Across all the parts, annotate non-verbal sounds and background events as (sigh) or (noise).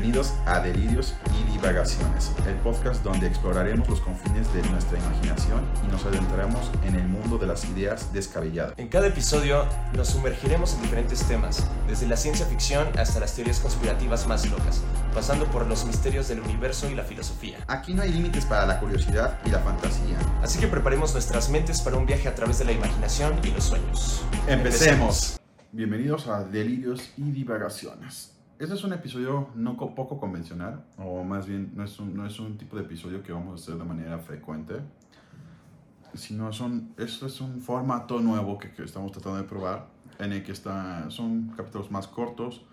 Bienvenidos a Delirios y Divagaciones, el podcast donde exploraremos los confines de nuestra imaginación y nos adentraremos en el mundo de las ideas descabelladas. En cada episodio nos sumergiremos en diferentes temas, desde la ciencia ficción hasta las teorías conspirativas más locas, pasando por los misterios del universo y la filosofía. Aquí no hay límites para la curiosidad y la fantasía. Así que preparemos nuestras mentes para un viaje a través de la imaginación y los sueños. Empecemos. Bienvenidos a Delirios y Divagaciones. Este es un episodio no co- poco convencional, o más bien no es, un, no es un tipo de episodio que vamos a hacer de manera frecuente, sino son, esto es un formato nuevo que, estamos tratando de probar, en el que está, son capítulos más cortos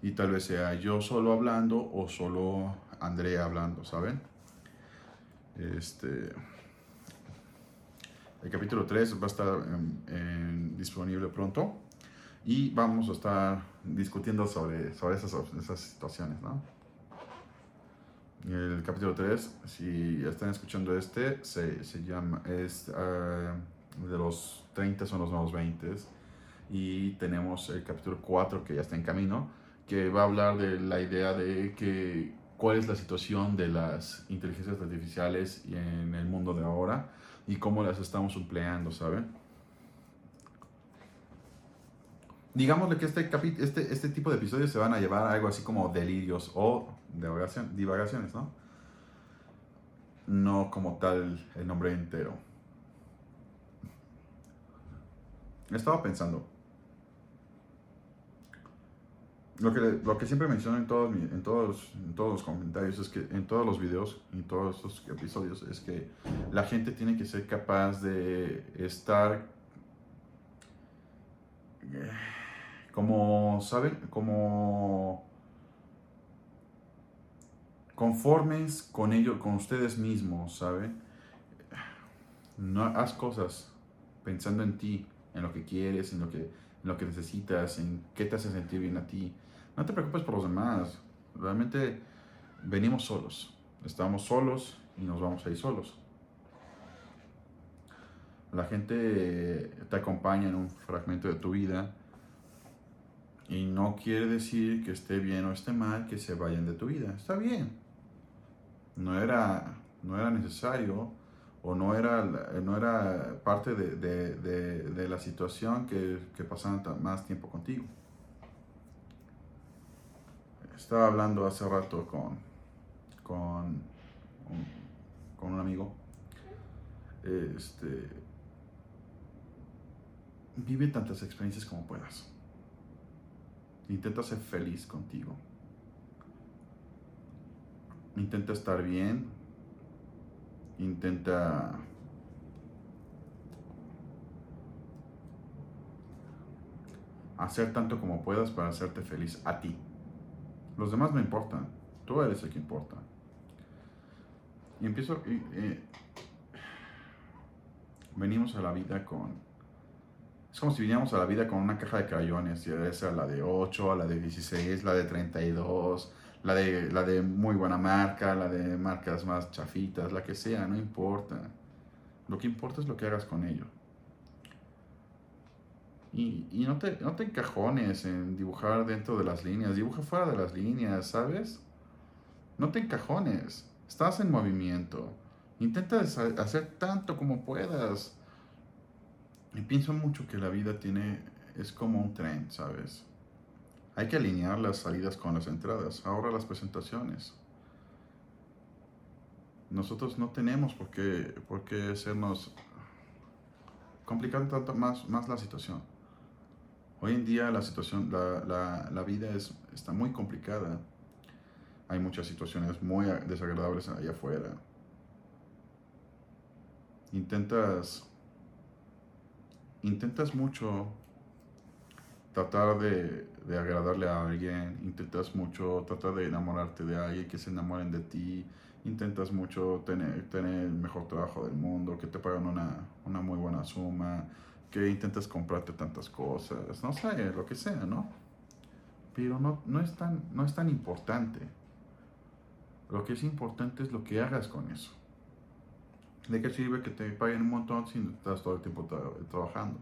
y tal vez sea yo solo hablando o solo Andrea hablando, ¿saben? Este, el capítulo 3 va a estar disponible pronto y vamos a estar discutiendo sobre, sobre esas, esas situaciones, ¿no? El capítulo 3, si están escuchando este, se, se llama, es eh, de los 30 son los nuevos 20 y tenemos el capítulo 4 que ya está en camino, que va a hablar de la idea de que cuál es la situación de las inteligencias artificiales en el mundo de ahora y cómo las estamos empleando, ¿saben? Digámosle que este, capi- este, este tipo de episodios se van a llevar a algo así como delirios o divagaciones, ¿no? No como tal el nombre entero. Estaba pensando. Lo que, lo que siempre menciono en todos, en, todos, en todos los comentarios es que en todos los videos y todos estos episodios es que la gente tiene que ser capaz de estar eh, como, ¿saben? Como conformes con ello, con ustedes mismos, ¿saben? No haz cosas pensando en ti, en lo que quieres, en lo que, en lo que necesitas, en qué te hace sentir bien a ti. No te preocupes por los demás. Realmente venimos solos. Estamos solos y nos vamos a ir solos. La gente te acompaña en un fragmento de tu vida y no quiere decir que esté bien o esté mal que se vayan de tu vida. Está bien. No era, no era necesario o no era, no era parte de, la situación que, ta- más tiempo contigo. Estaba hablando hace rato con, con un amigo. Este, vive tantas experiencias como puedas. Intenta ser feliz contigo. Intenta estar bien. Intenta hacer tanto como puedas para hacerte feliz a ti. Los demás no importan. Tú eres el que importa. Y empiezo... eh, venimos a la vida con... Como si viniéramos a la vida con una caja de crayones, ya sea la de 8, la de 16, la de 32, la de, la de muy buena marca, la de marcas más chafitas, la que sea, no importa. Lo que importa es lo que hagas con ello. Y, y no, te, no te encajones en dibujar dentro de las líneas, dibuja fuera de las líneas, ¿sabes? No te encajones, estás en movimiento. Intenta hacer tanto como puedas. Y pienso mucho que la vida tiene, es como un tren, ¿sabes? Hay que alinear las salidas con las entradas. Ahora las presentaciones. Nosotros no tenemos por qué, por qué hacernos complicar tanto más, más la situación. Hoy en día la situación, la, la, la vida es, está muy complicada. Hay muchas situaciones muy desagradables allá afuera. Intentas, intentas mucho tratar de, de agradarle a alguien, intentas mucho tratar de enamorarte de alguien, que se enamoren de ti, intentas mucho tener, tener el mejor trabajo del mundo, que te pagan una, una muy buena suma, que intentas comprarte tantas cosas, no sé, lo que sea, ¿no? Pero no, no, es tan, no es tan importante. Lo que es importante es lo que hagas con eso. ¿De qué sirve que te paguen un montón si estás todo el tiempo tra- trabajando?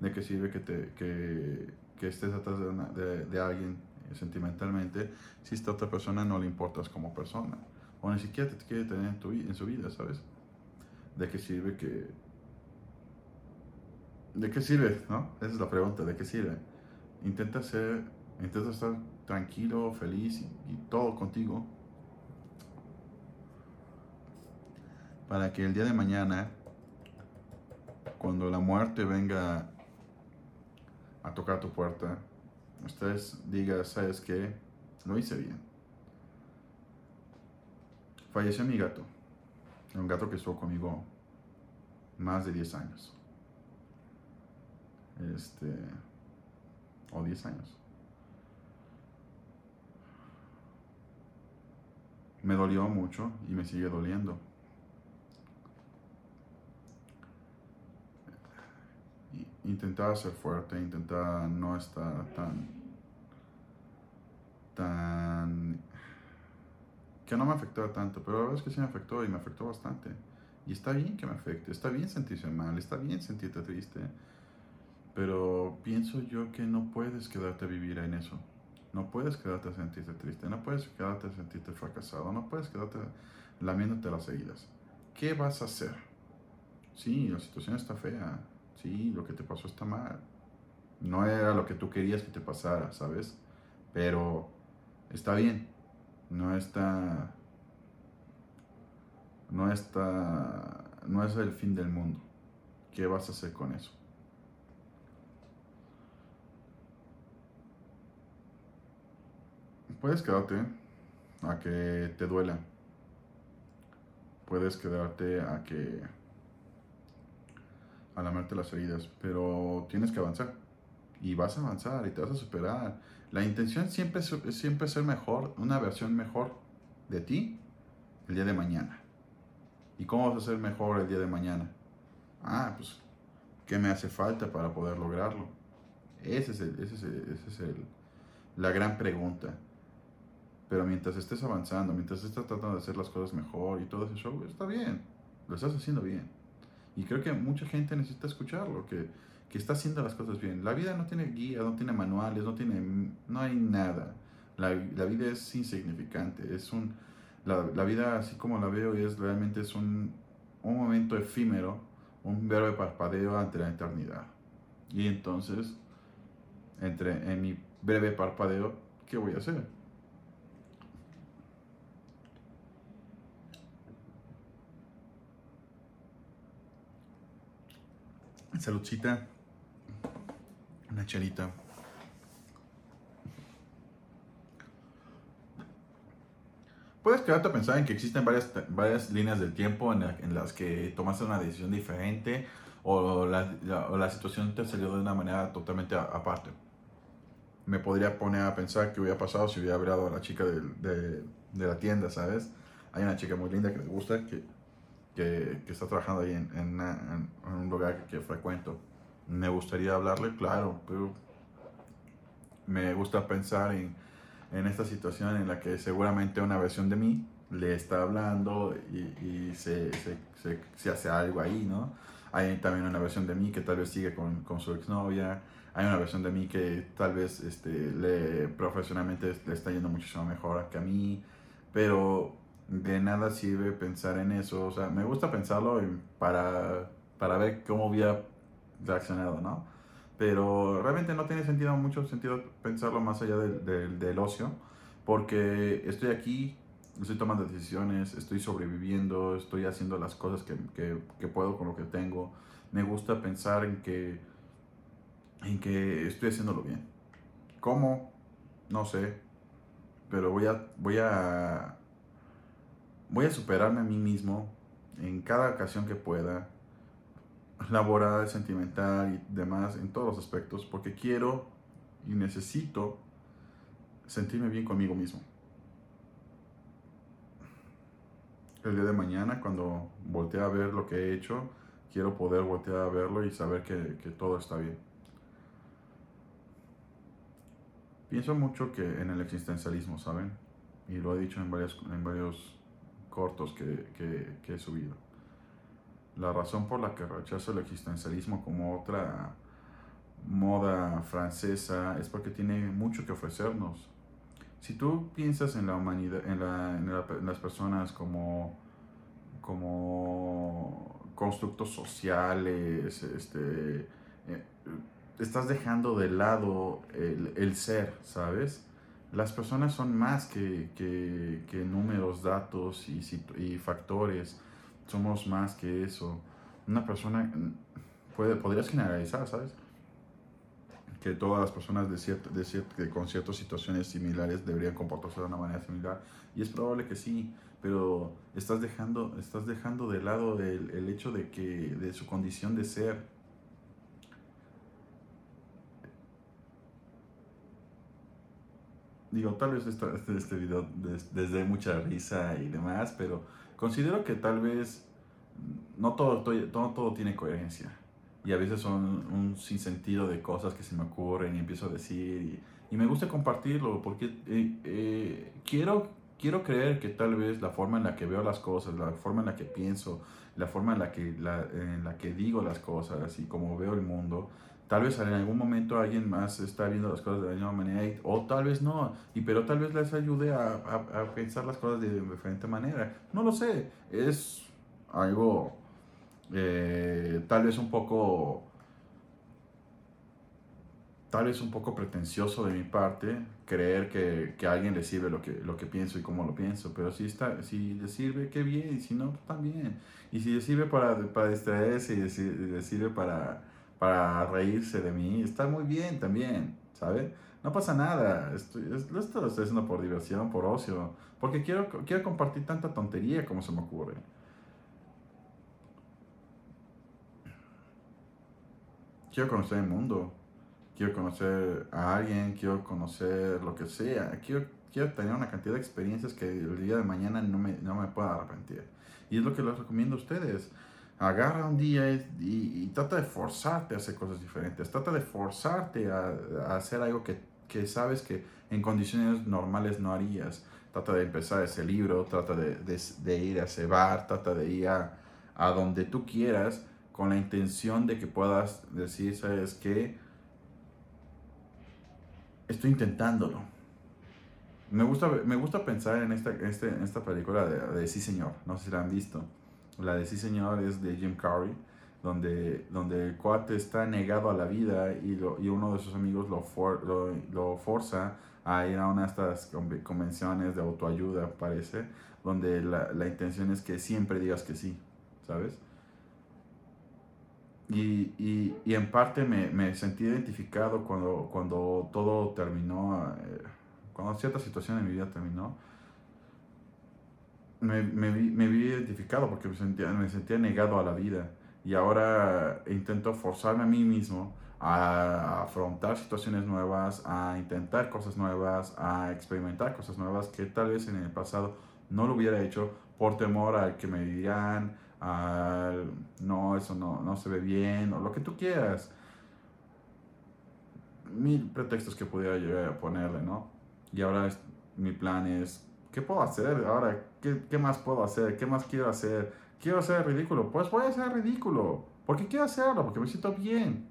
¿De qué sirve que, te, que, que estés atrás de- de alguien sentimentalmente si esta otra persona no le importas como persona o ni siquiera te quiere tener en, tu, en su vida, ¿sabes? ¿De qué sirve que... ¿De qué sirve? ¿No? Esa es la pregunta, ¿de qué sirve? Intenta ser, intenta estar tranquilo, feliz y, y todo contigo para que el día de mañana, cuando la muerte venga a tocar tu puerta, ustedes digan, ¿sabes qué? Lo hice bien. Falleció mi gato. Un gato que estuvo conmigo más de 10 años. Este. O 10 años. Me dolió mucho y me sigue doliendo. Intentaba ser fuerte, intentaba no estar tan, tan, que no me afectaba tanto, pero la verdad es que sí me afectó y me afectó bastante. Y está bien que me afecte, está bien sentirse mal, está bien sentirte triste, pero pienso yo que no puedes quedarte a vivir en eso. No puedes quedarte a sentirte triste, no puedes quedarte a sentirte fracasado, no puedes quedarte lamiéndote las heridas. ¿Qué vas a hacer? Sí, la situación está fea, lo que te pasó está mal. No era lo que tú querías que te pasara, ¿sabes? Pero está bien. No está. No está. No es el fin del mundo. ¿Qué vas a hacer con eso? Puedes quedarte a que te duela. Puedes quedarte a que a lamerte las heridas, pero tienes que avanzar. Y vas a avanzar y te vas a superar. La intención siempre es siempre ser mejor, una versión mejor de ti el día de mañana. ¿Y cómo vas a ser mejor el día de mañana? Ah, pues, ¿qué me hace falta para poder lograrlo? Ese es, el, ese es, es el, la gran pregunta. Pero mientras estés avanzando, mientras estés tratando de hacer las cosas mejor y todo ese show, está bien. Lo estás haciendo bien. Y creo que mucha gente necesita escucharlo, que, que está haciendo las cosas bien. La vida no tiene guía, no tiene manuales, no, tiene, no hay nada. La, la vida es insignificante. Es un, la, la, vida, así como la veo, es realmente es un, un momento efímero, un breve parpadeo ante la eternidad. Y entonces, entre en mi breve parpadeo, ¿qué voy a hacer? Saludcita. Una chelita. Puedes quedarte a pensar en que existen varias, varias líneas del tiempo en, las que tomaste una decisión diferente o la, o la, situación te salió de una manera totalmente aparte. Me podría poner a pensar qué hubiera pasado si hubiera hablado a la chica de, de, la tienda, ¿sabes? Hay una chica muy linda que me gusta, que que, que está trabajando ahí en, en, un lugar que, frecuento. Me gustaría hablarle, claro, pero me gusta pensar en, en, esta situación en la que seguramente una versión de mí le está hablando y, y se, se, se, hace algo ahí, ¿no? Hay también una versión de mí que tal vez sigue con, con su exnovia. Hay una versión de mí que tal vez este, le, profesionalmente le está yendo muchísimo mejor que a mí. Pero de nada sirve pensar en eso. O sea, me gusta pensarlo para, para ver cómo hubiera reaccionado, ¿no? Pero realmente no tiene sentido, mucho sentido pensarlo más allá del, del, ocio, porque estoy aquí, estoy tomando decisiones, estoy sobreviviendo, estoy haciendo las cosas que, que, que, puedo con lo que tengo. Me gusta pensar en que, en que estoy haciéndolo bien. ¿Cómo? No sé, pero voy a, voy a Voy a superarme a mí mismo en cada ocasión que pueda, laboral, sentimental y demás, en todos los aspectos, porque quiero y necesito sentirme bien conmigo mismo. El día de mañana, cuando voltee a ver lo que he hecho, quiero poder voltear a verlo y saber que, que todo está bien. Pienso mucho que en el existencialismo, ¿saben? Y lo he dicho en, varios, en varios cortos que, que, he subido. La razón por la que rechazo el existencialismo como otra moda francesa es porque tiene mucho que ofrecernos. si tú piensas en la humanidad, en, la, en, las personas como, como constructos sociales, este, eh, estás dejando de lado el, ser, ¿sabes? Las personas son más que, que, números, datos y, factores. Somos más que eso. Una persona puede, podrías generalizar, ¿sabes? que todas las personas cierto, con ciertas situaciones similares deberían comportarse de una manera similar. Y es probable que sí, pero estás dejando, estás dejando de lado el, el hecho de que de su condición de ser. Digo, tal vez este, este video desde mucha risa y demás, pero considero que tal vez no todo, todo, todo tiene coherencia. Y a veces son un sinsentido de cosas que se me ocurren y empiezo a decir y, me gusta compartirlo porque eh, eh, quiero, quiero creer que tal vez la forma en la que veo las cosas, la forma en la que pienso, la forma en la que, la, en la que digo las cosas y como veo el mundo, tal vez en algún momento alguien más está viendo las cosas de la misma manera o tal vez no, y, pero tal vez les ayude a, a, pensar las cosas de diferente manera. No lo sé, es algo eh, tal vez un poco tal vez un poco pretencioso de mi parte creer que, que a alguien le sirve lo que, lo que pienso y cómo lo pienso, pero si, está, si le sirve, qué bien, y si no, también. Y si le sirve para, para distraerse y le sirve para, para reírse de mí, está muy bien también, ¿sabe? No pasa nada, esto, esto lo estoy haciendo por diversión, por ocio, porque quiero, quiero compartir tanta tontería como se me ocurre. quiero conocer el mundo, quiero conocer a alguien, quiero conocer lo que sea, quiero, quiero tener una cantidad de experiencias que el día de mañana no me, no me pueda arrepentir. Y es lo que les recomiendo a ustedes. Agarra un día y, trata de forzarte a hacer cosas diferentes, trata de forzarte a, a hacer algo que, que, sabes que en condiciones normales no harías. Trata de empezar ese libro, trata de, de, de ir a ese bar, trata de ir a, a donde tú quieras con la intención de que puedas decir, ¿sabes qué? Estoy intentándolo. Me gusta, me gusta pensar en esta, este, en esta película de, Sí Señor, no sé si la han visto. La de Sí Señor es de Jim Carrey, donde, donde el cuate está negado a la vida y, y uno de sus amigos lo, lo, lo, forza a ir a una de estas convenciones de autoayuda, parece, donde la, la intención es que siempre digas que sí, ¿sabes? Y, y, y, en parte me, me, sentí identificado cuando, cuando todo terminó, eh, cuando cierta situación en mi vida terminó. Me, me, vi, me vi identificado porque me sentía, me sentía negado a la vida. Y ahora intento forzarme a mí mismo a afrontar situaciones nuevas, a intentar cosas nuevas, a experimentar cosas nuevas que tal vez en el pasado no lo hubiera hecho por temor a que me dirían, al no, eso no, no se ve bien, o lo que tú quieras. Mil pretextos que pudiera a ponerle, ¿no? Y ahora mi plan es, ¿qué puedo hacer? Ahora, ¿qué, ¿qué, más puedo hacer? ¿Qué más quiero hacer? ¿Quiero hacer ridículo? Pues voy a ser ridículo. ¿Por qué quiero hacerlo? Porque me siento bien.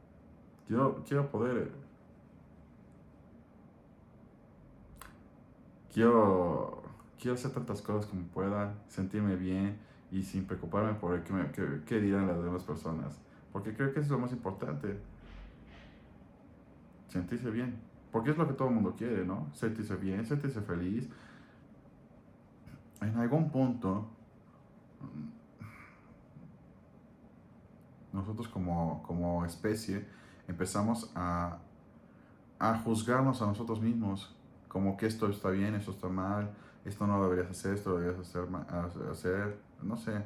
Quiero, quiero poder... Quiero, quiero hacer tantas cosas como pueda, sentirme bien y sin preocuparme por qué, me, qué, dirán las demás personas. Porque creo que eso es lo más importante. Sentirse bien. Porque es lo que todo el mundo quiere, ¿no? Sentirse bien, sentirse feliz. En algún punto, nosotros como, como especie empezamos a, a juzgarnos a nosotros mismos. Como que esto está bien, esto está mal, esto no deberías hacer, esto deberías hacer, hacer no sé.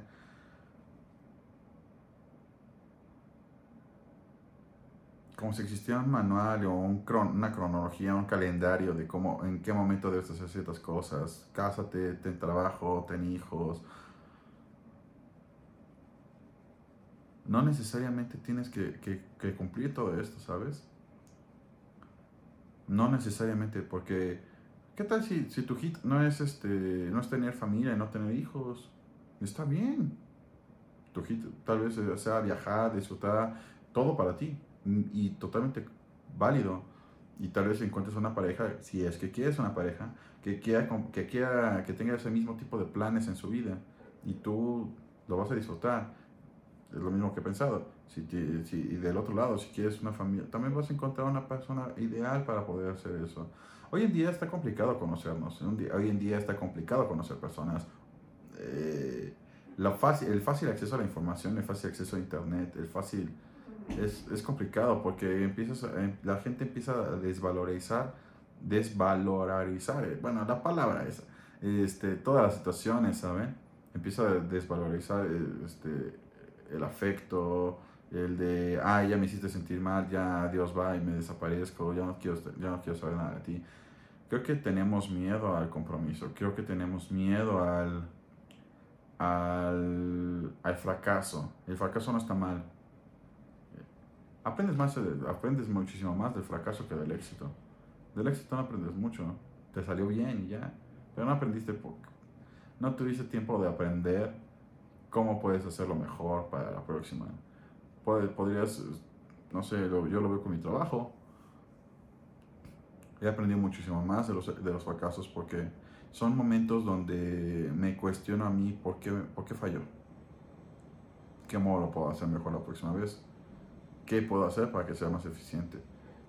Como si existiera un manual o un una cronología, un calendario de cómo, en qué momento debes hacer ciertas cosas. Cásate, ten trabajo, ten hijos. No necesariamente tienes que, que cumplir todo esto, ¿sabes? No necesariamente, porque ¿qué tal si, si tu hit no es este no es tener familia y no tener hijos? está bien. Tu tal vez sea viajar, disfrutar, todo para ti y totalmente válido. Y tal vez encuentres una pareja, si es que quieres una pareja, que quiera, que quiera, que tenga ese mismo tipo de planes en su vida. Y tú lo vas a disfrutar. Es lo mismo que he pensado. Si, si, y del otro lado, si quieres una familia, también vas a encontrar una persona ideal para poder hacer eso. Hoy en día está complicado conocernos. Hoy en día está complicado conocer personas. Eh, fácil, el fácil acceso a la información, el fácil acceso a internet, el fácil... Es, es complicado porque empiezas, eh, la gente empieza a desvalorizar, desvalorizar, eh, bueno, la palabra es, este, todas las situaciones, ¿saben? Empieza a desvalorizar este, el afecto, el de, ah, ya me hiciste sentir mal, ya Dios va y me desaparezco, ya no quiero, ya no quiero saber nada de ti. Creo que tenemos miedo al compromiso, creo que tenemos miedo al, al, al fracaso. El fracaso no está mal. Aprendes, más, aprendes muchísimo más del fracaso que del éxito. Del éxito no aprendes mucho, te salió bien y ya, pero no aprendiste, no tuviste tiempo de aprender cómo puedes hacerlo mejor para la próxima. Podrías, no sé, yo lo veo con mi trabajo. He aprendido muchísimo más de los, de los fracasos porque son momentos donde me cuestiono a mí por qué, por qué falló. ¿Qué modo lo puedo hacer mejor la próxima vez? ¿Qué puedo hacer para que sea más eficiente?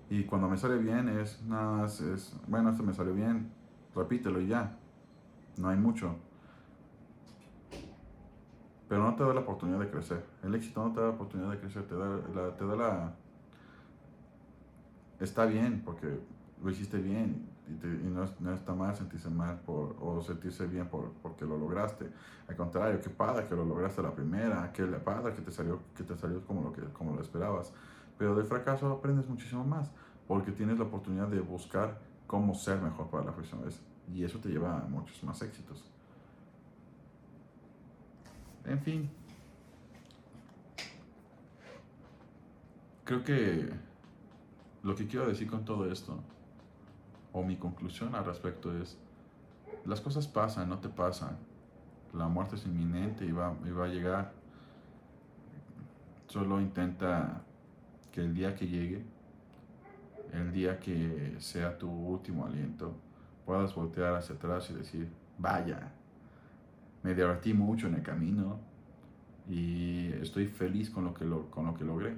Y cuando me sale bien es nada es, bueno, esto me salió bien, repítelo y ya. No hay mucho pero no te da la oportunidad de crecer. El éxito no te da la oportunidad de crecer, te da la, te da la... Está bien porque lo hiciste bien y, no, no, está mal sentirse mal por, o sentirse bien por, porque lo lograste. Al contrario, qué padre que lo lograste la primera, qué padre que te salió, que te salió como, lo que, como lo esperabas. Pero del fracaso aprendes muchísimo más porque tienes la oportunidad de buscar cómo ser mejor para la próxima vez. Y eso te lleva a muchos más éxitos. En fin. Creo que lo que quiero decir con todo esto, o mi conclusión al respecto es, las cosas pasan, no te pasan. La muerte es inminente y va, y va a llegar. Solo intenta que el día que llegue, el día que sea tu último aliento, puedas voltear hacia atrás y decir, vaya, me divertí mucho en el camino y estoy feliz con lo que, con lo que logré.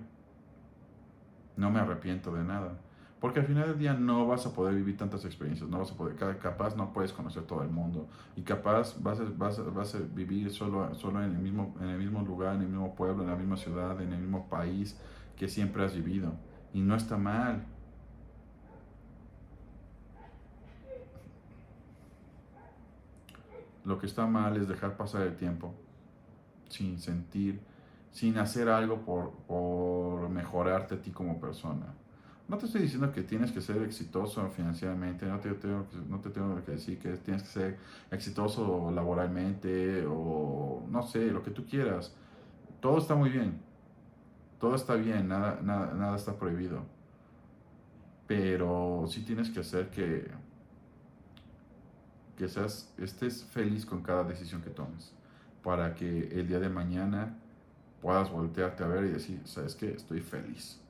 No me arrepiento de nada. Porque al final del día no vas a poder vivir tantas experiencias, no vas a poder, capaz no puedes conocer todo el mundo y capaz vas a, vas vas a vivir solo, solo en, el mismo, en el mismo lugar, en el mismo pueblo, en la misma ciudad, en el mismo país que siempre has vivido. Y no está mal, Lo que está mal es dejar pasar el tiempo sin sentir, sin hacer algo por, mejorarte a ti como persona. No te estoy diciendo que tienes que ser exitoso financieramente, no te, tengo, no te tengo que decir que tienes que ser exitoso laboralmente o no sé, lo que tú quieras. Todo está muy bien, todo está bien, nada, nada, nada está prohibido. Pero sí tienes que hacer que, que seas, estés feliz con cada decisión que tomes, para que el día de mañana puedas voltearte a ver y decir, ¿sabes qué? Estoy feliz.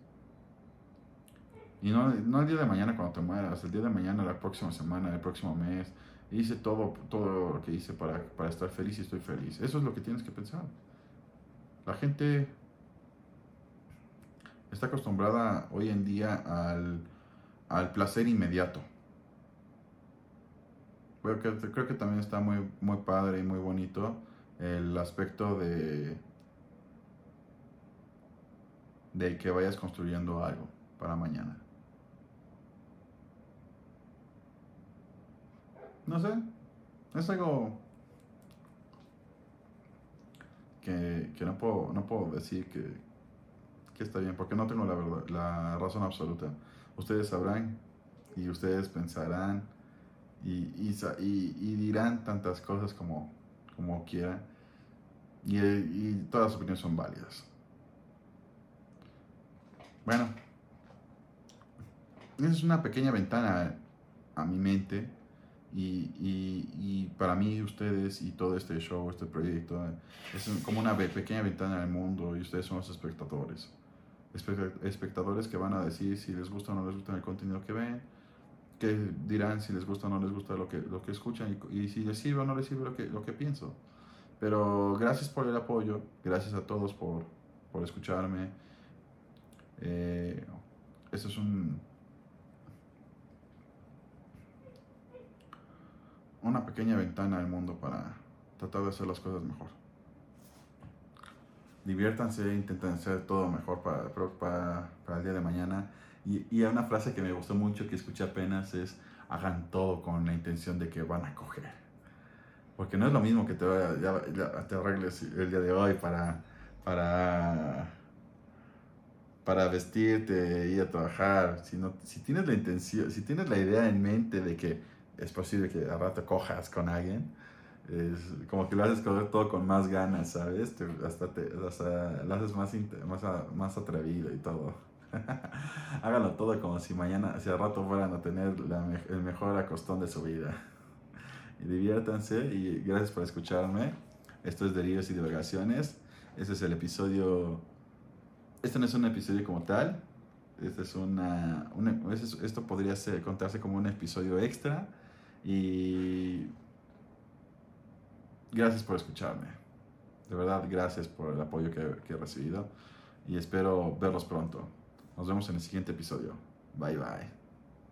Y no, no el día de mañana cuando te mueras, el día de mañana, la próxima semana, el próximo mes. Hice todo, todo lo que hice para, para estar feliz y estoy feliz. Eso es lo que tienes que pensar. La gente está acostumbrada hoy en día al, al placer inmediato. Creo que, creo que también está muy, muy padre y muy bonito el aspecto de, de que vayas construyendo algo para mañana. No sé, es algo que, que no, puedo, no puedo decir que, que, está bien, porque no tengo la, verdad, la razón absoluta. Ustedes sabrán y ustedes pensarán y, y, dirán tantas cosas como, como quieran y, y todas las opiniones son válidas. Bueno, esa es una pequeña ventana a mi mente y, y, y, para mí ustedes y todo este show, este proyecto, es como una pequeña ventana al mundo y ustedes son los espectadores. espectadores que van a decir si les gusta o no les gusta el contenido que ven, que dirán si les gusta o no les gusta lo que, lo que escuchan y, si les sirve o no les sirve lo que, lo que pienso. Pero gracias por el apoyo, gracias a todos por, por escucharme. Eh, esto es un, una pequeña ventana al mundo para tratar de hacer las cosas mejor. Diviértanse, intenten hacer todo mejor para, el día de mañana. Y, y una frase que me gustó mucho, que escuché apenas, es hagan todo con la intención de que van a coger. Porque no es lo mismo que te, te arregles el día de hoy para, para, para vestirte, ir a trabajar. Si, si tienes la intención, si tienes la idea en mente de que es posible que a rato cojas con alguien, es como que lo haces todo con más ganas, ¿sabes? hasta, te, lo haces más, más, más atrevido y todo. (laughs) Háganlo todo como si mañana, si a rato fueran a tener el mejor acostón de su vida. Y diviértanse y gracias por escucharme. Esto es Delirios y Divagaciones. Este es el episodio. Este no es un episodio como tal. Este es una, esto podría ser, contarse como un episodio extra. Y gracias por escucharme. De verdad, gracias por el apoyo que, he recibido. Y espero verlos pronto. Nos vemos en el siguiente episodio. Bye bye.